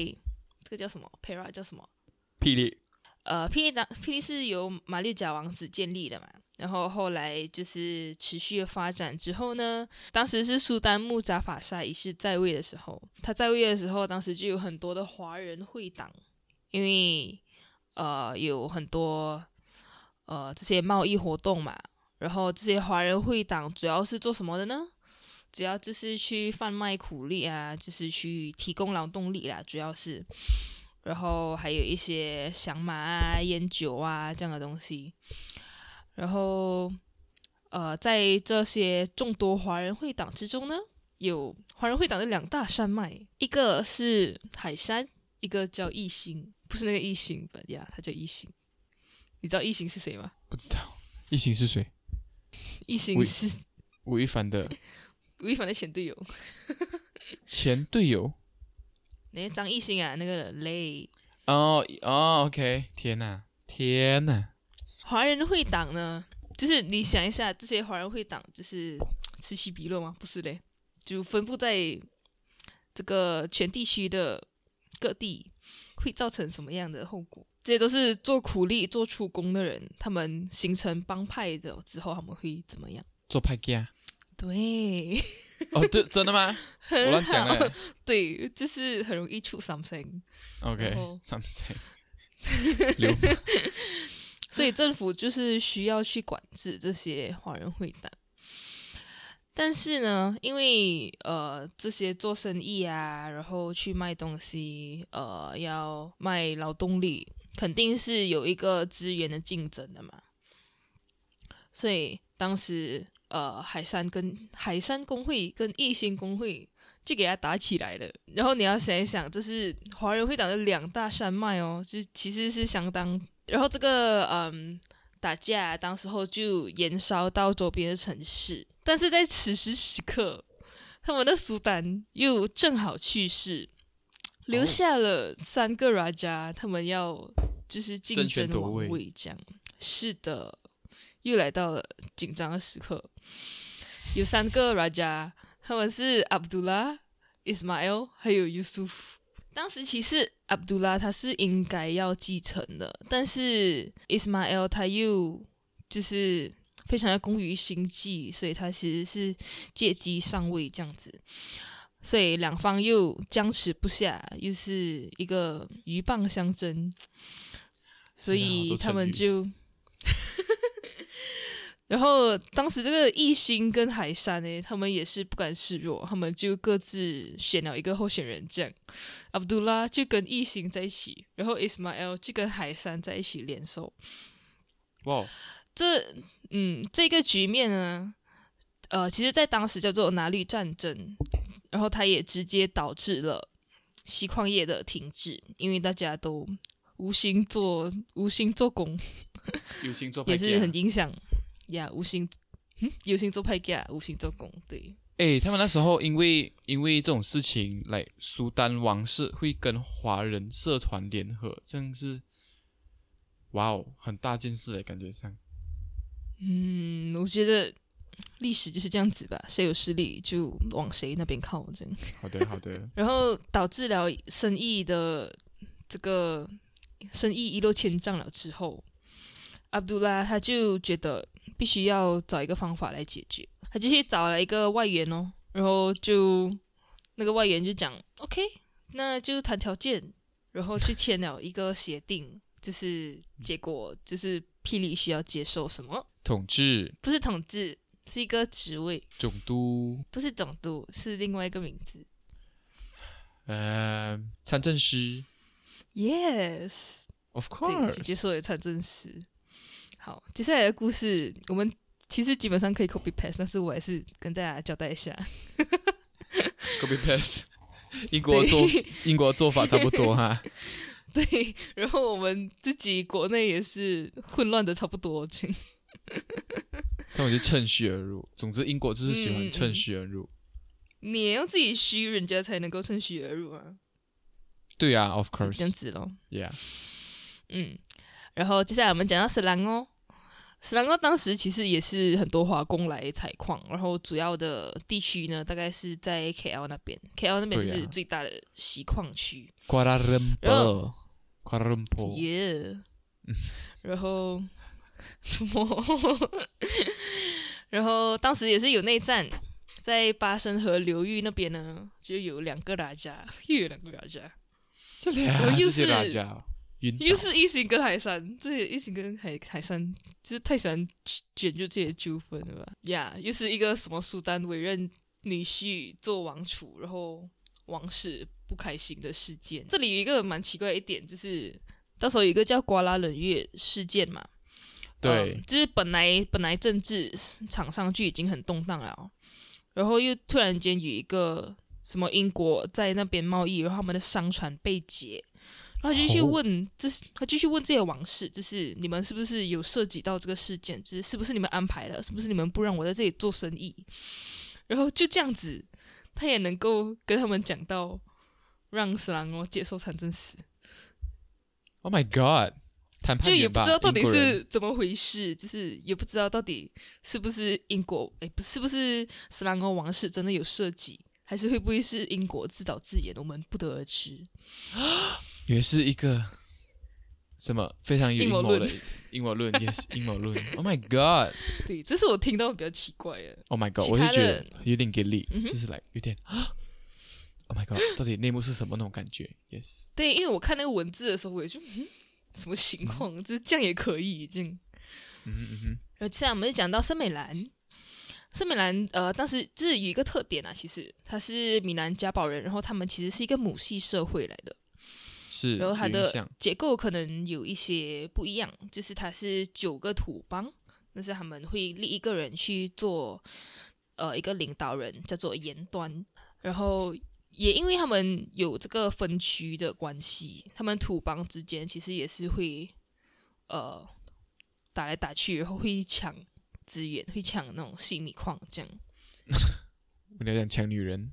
这个叫什么 Pera 叫什么？霹雳，呃，霹雳当霹雳是由马六甲王子建立的嘛，然后后来就是持续的发展之后呢，当时是苏丹木扎法沙一世在位的时候，他在位的时候，当时就有很多的华人会党，因为呃有很多呃这些贸易活动嘛，然后这些华人会党主要是做什么的呢？主要就是去贩卖苦力啊，就是去提供劳动力啦，主要是。然后还有一些响马啊、烟酒啊这样的东西。然后，呃，在这些众多华人会党之中呢，有华人会党的两大山脉，一个是海山，一个叫义兴，不是那个义兴吧呀，他叫义兴。你知道义兴是谁吗？不知道异星是谁？义兴喂是吴亦凡的吴亦凡的前队友。前队友，那个张艺兴啊，那个雷。哦哦，OK，天哪，天哪！华人会党呢，就是你想一下，这些华人会党就是此起彼落吗？不是嘞，就分布在这个全地区的各地，会造成什么样的后果？这些都是做苦力、做出工的人，他们形成帮派的之后，他们会怎么样？做派家？对，哦，对，真的吗？我乱讲了。对，就是很容易出 something。OK，something。流所以政府就是需要去管制这些华人会党。但是呢，因为呃这些做生意啊，然后去卖东西，呃要卖劳动力，肯定是有一个资源的竞争的嘛。所以当时呃海山跟海山工会跟义兴工会就给他打起来了。然后你要想一想，这是华人会党的两大山脉哦，就其实是相当。然后这个嗯打架，当时候就延烧到周边的城市。但是在此时此刻，他们的苏丹又正好去世，留下了三个 Raja，他们要就是竞争王位，这样是的，又来到了紧张的时刻。有三个 Raja，他们是 Abdullah、Ismail 还有 Yusuf。当时其实 Abdullah 他是应该要继承的，但是 Ismail 他又就是。非常的功于心计，所以他其实是借机上位这样子，所以两方又僵持不下，又是一个鹬蚌相争，所以他们就，然后当时这个艺兴跟海山呢，他们也是不甘示弱，他们就各自选了一个候选人，这样，阿卜杜拉就跟艺兴在一起，然后 Ismail 就跟海山在一起联手，哇。这嗯，这个局面呢，呃，其实在当时叫做拿绿战争，然后它也直接导致了锡矿业的停滞，因为大家都无心做无心做工，有心做也是很影响呀，无心嗯，有心做派家，无心做工，对。哎，他们那时候因为因为这种事情，来苏丹王室会跟华人社团联合，真是哇哦，很大件事的感觉上。嗯，我觉得 历史就是这样子吧，谁有势力就往谁那边靠，这样。好的，好的。然后导致了生意的这个生意一落千丈了之后，阿卜杜拉他就觉得必须要找一个方法来解决，他就去找了一个外援哦，然后就那个外援就讲，OK，那就谈条件，然后去签了一个协定，就是结果就是霹雳需要接受什么？统治不是统治，是一个职位。总督不是总督，是另外一个名字。呃，参政师。Yes，of course，接受了参政师。好，接下来的故事，我们其实基本上可以 copy paste，但是我还是跟大家交代一下。copy paste，英国做英国做法差不多哈。对，然后我们自己国内也是混乱的差不多。他们就趁虚而入。总之，英国就是喜欢趁虚而入。你也要自己虚，人家才能够趁虚而入啊。对啊，Of course，这样子咯。Yeah。嗯，然后接下来我们讲到斯兰哦。斯兰哦，当时其实也是很多华工来采矿，然后主要的地区呢，大概是在 KL 那边。KL 那边就是最大的锡矿区。瓜拉。然后。怎么？然后当时也是有内战，在巴生河流域那边呢，就有两个拉家，又有两个拉家，这两个又是拉家，又是一行跟海山，这些一行跟海海山，就是太喜欢卷就这些纠纷了吧？呀，又是一个什么苏丹委任女婿做王储，然后王室不开心的事件。这里有一个蛮奇怪的一点，就是到时候有一个叫瓜拉冷月事件嘛。对，就是本来本来政治场上就已经很动荡了，然后又突然间有一个什么英国在那边贸易，然后他们的商船被劫，然后就去问，这是他继续问这些往事，就是你们是不是有涉及到这个事件，就是是不是你们安排的，是不是你们不让我在这里做生意，然后就这样子，他也能够跟他们讲到，让斯兰国接受参政史，Oh my God，谈判就也员吧不知道到底是怎么回事，就是也不知道到底是不是英国，哎，不是不是斯兰欧王室真的有涉及，还是会不会是英国自导自演，我们不得而知。也是一个什么非常有阴谋论阴谋的阴谋论，yes，阴谋论。Oh my God，Oh 对，这是我听到比较奇怪的。Oh my God，我就觉得有点给力，就是来有点啊，Oh my God，到底内幕是什么那种感觉？Yes，对，因为我看那个文字的时候，我也就嗯，什么情况？就是这样也可以已经。嗯哼嗯哼，然后接下来我们就讲到森美兰。森美兰，呃，当时就是有一个特点啊，其实她是米兰家堡人，然后他们其实是一个母系社会来的，是，然后它的结构可能有一些不一样，就是它是九个土邦，但是他们会立一个人去做，呃，一个领导人叫做延端，然后也因为他们有这个分区的关系，他们土邦之间其实也是会，呃，打来打去，然后会抢资源，会抢那种细米矿这样。我要讲抢女人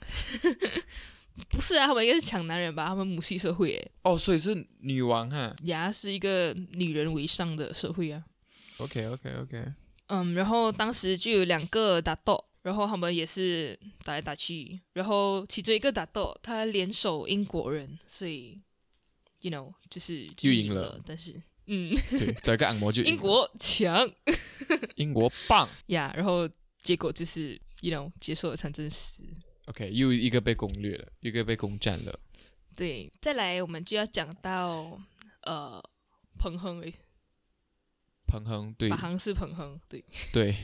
不是啊，他们应该是抢男人吧？他们母系社会，诶，哦，所以是女王哈。呀，是一个女人为上的社会啊。OK OK OK，嗯，然后当时就有两个打斗，然后他们也是打来打去，然后其中一个打斗他联手英国人，所以，you know，就是就是又赢了但是，嗯，对，找一个按摩就英国强英国棒。呀然后结果就是，you know，接受了战争史。OK，又一个被攻略了，一个被攻占了。对，再来我们就要讲到呃，彭亨诶，彭亨对马航是彭亨，对，对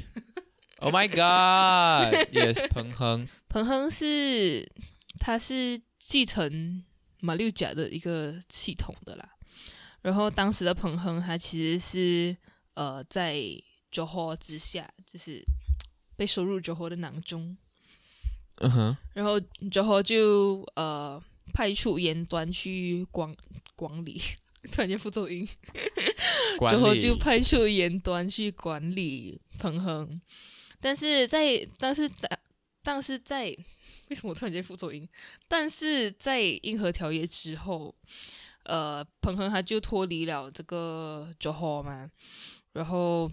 ，Oh my God，Yes，彭亨彭亨是他是继承马六甲的一个系统的啦。然后当时的彭亨他其实是呃在 Johor 之下，就是被收入 Johor 的囊中。嗯哼，然后之后就呃派出严端去管管理，突然间副奏音。管之后就派出严端去管理彭亨，但是在但是但但是在为什么我突然间副奏音？但是在硬核条约之后，呃，彭亨他就脱离了这个九号嘛，然后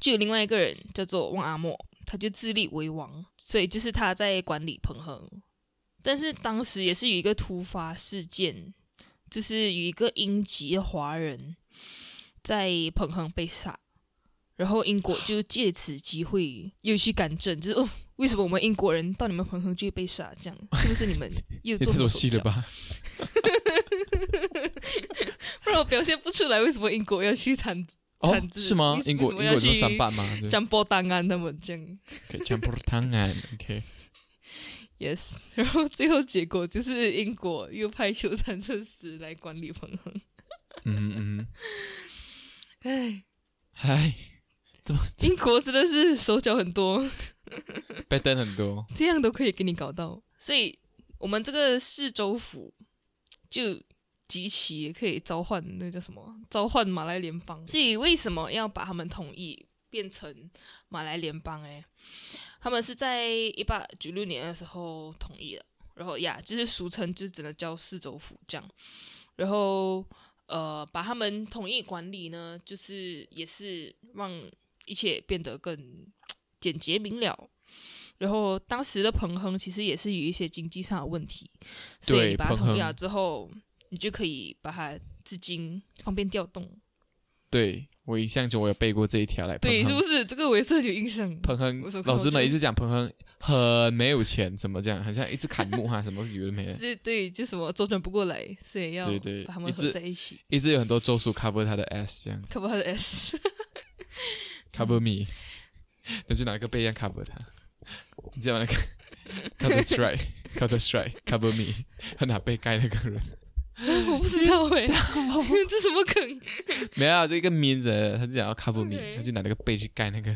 就有另外一个人叫做旺阿莫，他就自立为王，所以就是他在管理彭亨。但是当时也是有一个突发事件，就是有一个英籍的华人在彭亨被杀，然后英国就借此机会又去干政，就是哦，为什么我们英国人到你们彭亨就会被杀？这样是不是你们又 做？戏了吧？不然我表现不出来，为什么英国要去参是吗？英国英国有去三办吗？对。张波档案他们这样。OK，江波汤案，OK，，yes，然后最后结果就是英国又派出参政使来管理彭亨，嗯哼嗯唉，哼，嗨，英国真的是手脚很多。被登很多，这样都可以给你搞到，所以我们这个市州府就极其也可以召唤那叫什么？召唤马来联邦。至于为什么要把他们统一变成马来联邦？诶，他们是在一八九六年的时候统一的，然后呀，就是俗称就只能叫四州府这样，然后呃，把他们统一管理呢，就是也是让一切变得更简洁明了。然后当时的彭亨其实也是有一些经济上的问题，所以把它统一了之后，你就可以把它资金方便调动。对我印象中我有背过这一条来，对，是不是？这个我也是很有印象。彭亨老师们一直讲彭亨很没有钱，什么这样，好像一直砍木哈，什么有的没的，对对，就什么周转不过来，所以要对对把他们合一直在一起。一直有很多咒术 cover 他的 S 这样，cover 他的 S。，cover me，那就拿一个背这样 cover 他，你知道那个 cover strike cover strike cover me，他拿背盖那个人，我不知道哎、这什么梗？没有啊这个名字，他就想要 cover me，OK 他就拿那个背去盖那个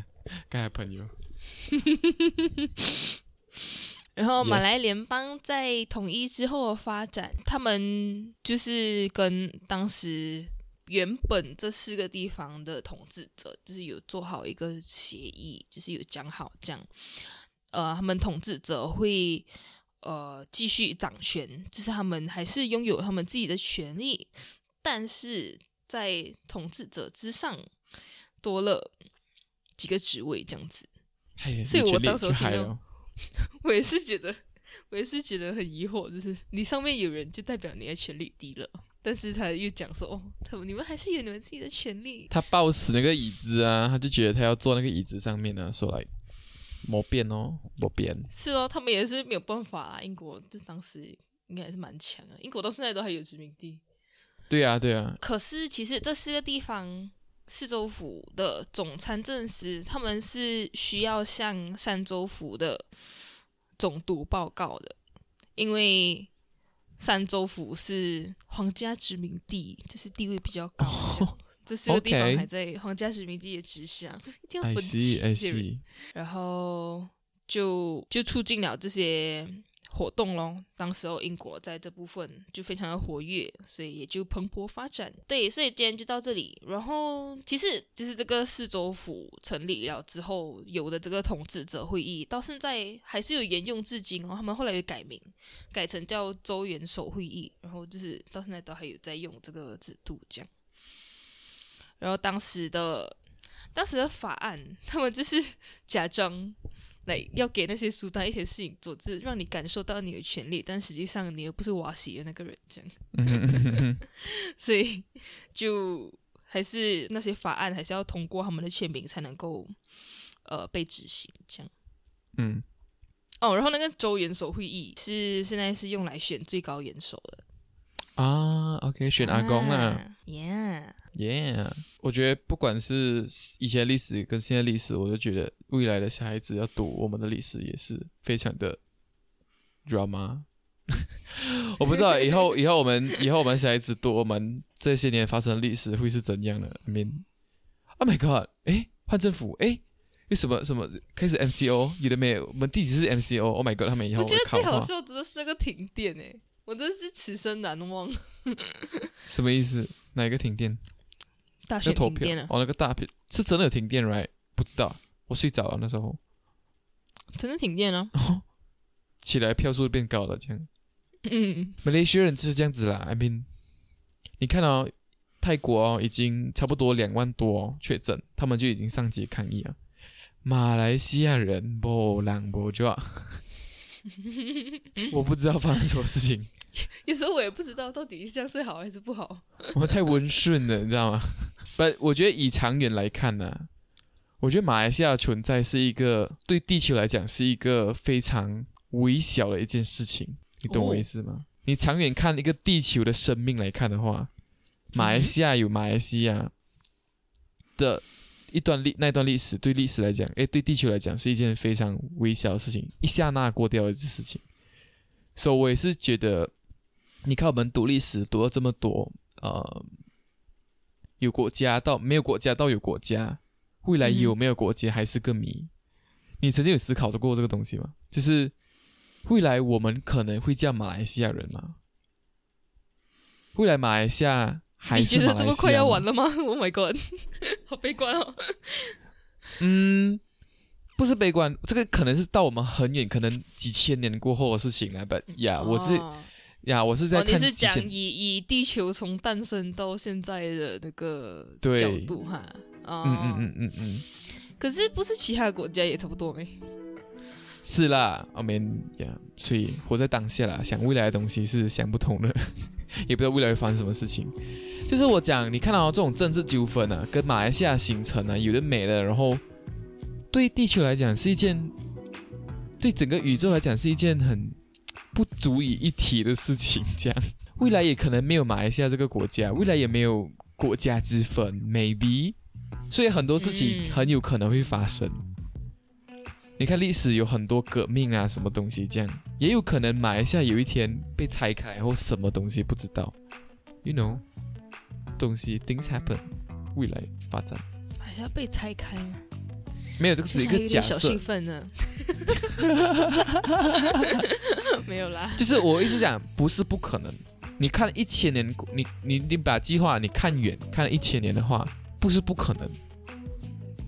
盖他朋友，然后马来联邦在统一之后的发展，他们就是跟当时原本这四个地方的统治者，就是有做好一个协议，就是有讲好这样，呃，他们统治者会呃继续掌权，就是他们还是拥有他们自己的权利，但是在统治者之上多了几个职位这样子。所以我当时候听到哦 我也是觉得，我也是觉得很疑惑，就是你上面有人，就代表你的权利低了。但是他又讲说，哦，他们你们还是有你们自己的权利。他抱死那个椅子啊，他就觉得他要坐那个椅子上面呢，说来没变哦，没变。是哦，他们也是没有办法啊。英国就当时应该还是蛮强的，英国到现在都还有殖民地。对啊，对啊，可是其实这四个地方，四州府的总参政司，他们是需要向三州府的总督报告的，因为三州府是皇家殖民地，就是地位比较高。这四个地方还在皇家殖民地的之下，一定要 I 分 see, 清 I 这些人。see。然后就就促进了这些活动咯。当时候英国在这部分就非常的活跃，所以也就蓬勃发展。对，所以今天就到这里。然后其实就是这个四州府成立了之后有的这个统治者会议，到现在还是有沿用至今哦。他们后来又改名，改成叫州元首会议，然后就是到现在都还有在用这个制度这样。然后当时的当时的法案，他们就是 假装来要给那些苏丹一些事情做，就是让你感受到你的权利，但实际上你又不是瓦西的那个人，这样，嗯所以就还是那些法案还是要通过他们的签名才能够呃被执行，这样。嗯，哦，然后那个州元首会议是现在是用来选最高元首的，啊，OK，选阿公啊，Yeah，，Yeah。我觉得不管是以前的历史跟现在历史，我都觉得未来的小孩子要读我们的历史也是非常的 drama。我不知道以后以后我们以后我们小孩子读我们这些年发生的历史会是怎样的？I mean, Oh my God！哎，换政府，哎，为什么什么开始 MCO，有的没有？我们地址是 MCO，Oh my God！他们以后我觉得最好笑真的是那个停电诶，我真的是此生难忘。什么意思？哪一个停电？那大选投票停电了，哦，那个大片是真的有停电，right？不知道，我睡着了那时候，真的停电了。起来票数变高了，这样。嗯，马来西亚人就是这样子啦。I mean，你看哦，泰国哦已经差不多两万多、哦、确诊，他们就已经上街抗议了。马来西亚人不狼不抓，我不知道发生什么事情，有时候我也不知道到底这样是好还是不好。我们太温顺了，你知道吗？不，我觉得以长远来看呢、我觉得马来西亚的存在是一个对地球来讲是一个非常微小的一件事情，你懂我哦意思吗？你长远看一个地球的生命来看的话，马来西亚有马来西亚的一段历那段历史，对历史来讲，诶，对地球来讲是一件非常微小的事情，一下那过掉的事情。所以我也是觉得，你看我们读历史读了这么多，呃，有国家到没有国家到有国家，未来有没有国家还是个谜。你曾经有思考过这个东西吗？就是未来我们可能会叫马来西亚人吗？未来马来西亚还你觉得这么快要完了吗？Oh my god，好悲观哦。嗯，不是悲观，这个可能是到我们很远，可能几千年过后的事情了。but 呀，我是哦呀，我是在哦，你看是讲以以地球从诞生到现在的那个角度哈？哦、嗯嗯嗯嗯嗯，可是不是其他国家也差不多没？是啦，I mean 呀，所以活在当下啦，想未来的东西是想不通的，也不知道未来会发生什么事情。就是我讲，你看到、这种政治纠纷啊，跟马来西亚形成啊，有的没的，然后对地球来讲是一件，对整个宇宙来讲是一件很不足以一提的事情。这样，未来也可能没有马来西亚这个国家，未来也没有国家之分，maybe。所以很多事情嗯很有可能会发生。你看历史有很多革命啊，什么东西这样，也有可能马来西亚有一天被拆开或什么东西不知道，you know，东西 things happen，未来发展马来西亚被拆开吗？没有这个是一个假设小兴，奋呢。没有啦，就是我意思讲不是不可能。你看一千年，你你你把计划你看远看一千年的话，不是不可能。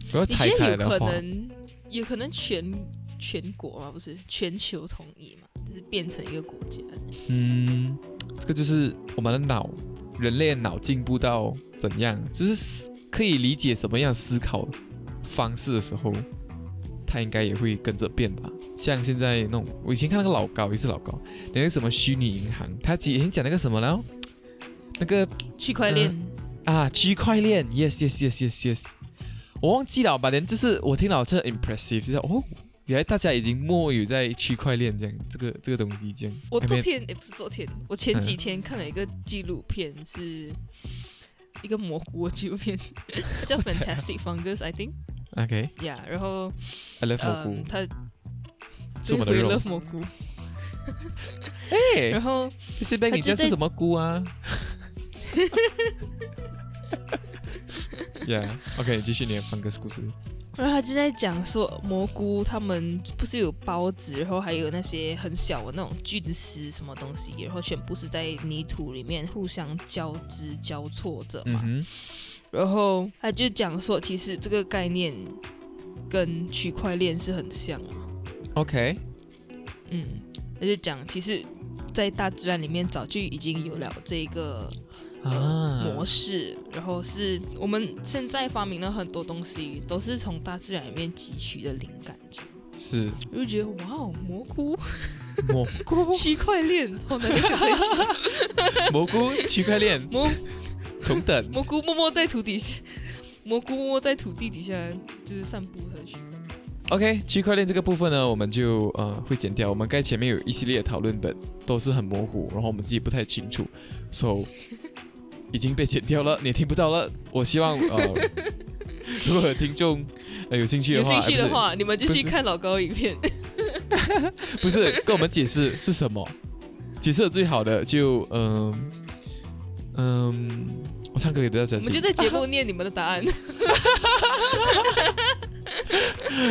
如果你拆开来的话，能，有可能全全国嘛，不是全球统一嘛，就是变成一个国家。嗯，这个就是我们的脑，人类的脑进步到怎样，就是可以理解什么样思考方式的时候，它应该也会跟着变吧。像现在那种，我以前看那个老高也是老高，那个什么虚拟银行，他以前讲那个什么了，那个区块链，啊区块链，yes yes yes yes yes，我忘记了吧？连就是我听了这 impressive，就是哦，原来大家已经默有在区块链这样这个这个东西这样。我昨天也不是昨天，我前几天看了一个纪录片，是一个蘑菇的纪录片，叫 Fantastic Fungus，I think。OK，Yeah，然后 I love 蘑嗯，菇，他是我们的肉。love 蘑菇，哎！然，后这是被他就在你这是什么菇啊？Yeah，OK，、你继续你的方格斯故事。然后他就在讲说，蘑菇他们不是有孢子，然后还有那些很小的那种菌丝什么东西，然后全部是在泥土里面互相交织交错着嘛。嗯，然后他就讲说，其实这个概念跟区块链是很像啊。OK，嗯，他就讲，其实，在大自然里面早就已经有了这个呃啊模式，然后是我们现在发明了很多东西，都是从大自然里面汲取的灵感。是我就觉得哇哦，蘑菇、蘑菇，区块链，好难想在想。蘑菇区块链 蘑同等。蘑菇默默在土底下，蘑菇默默在土地底下就是散布它的区块链。OK，区块链这个部分呢，我们就呃会剪掉。我们该前面有一系列的讨论本都是很模糊，然后我们自己不太清楚，so 已经被剪掉了，你也听不到了。我希望呃，如果有听众呃有兴趣的话，有兴趣的话，你们就去看老高影片。呃不是，跟我们解释是什么，解释的最好的就嗯嗯，我唱歌给大家听。我们就在节目念你们的答案。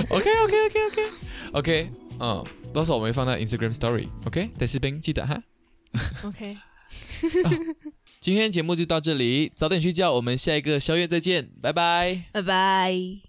OK OK OK OK OK，嗯，到时候我们会放在 Instagram Story。OK，戴士兵记得哈。OK，今天节目就到这里，早点睡觉，我们下一个宵夜再见，拜拜。拜拜。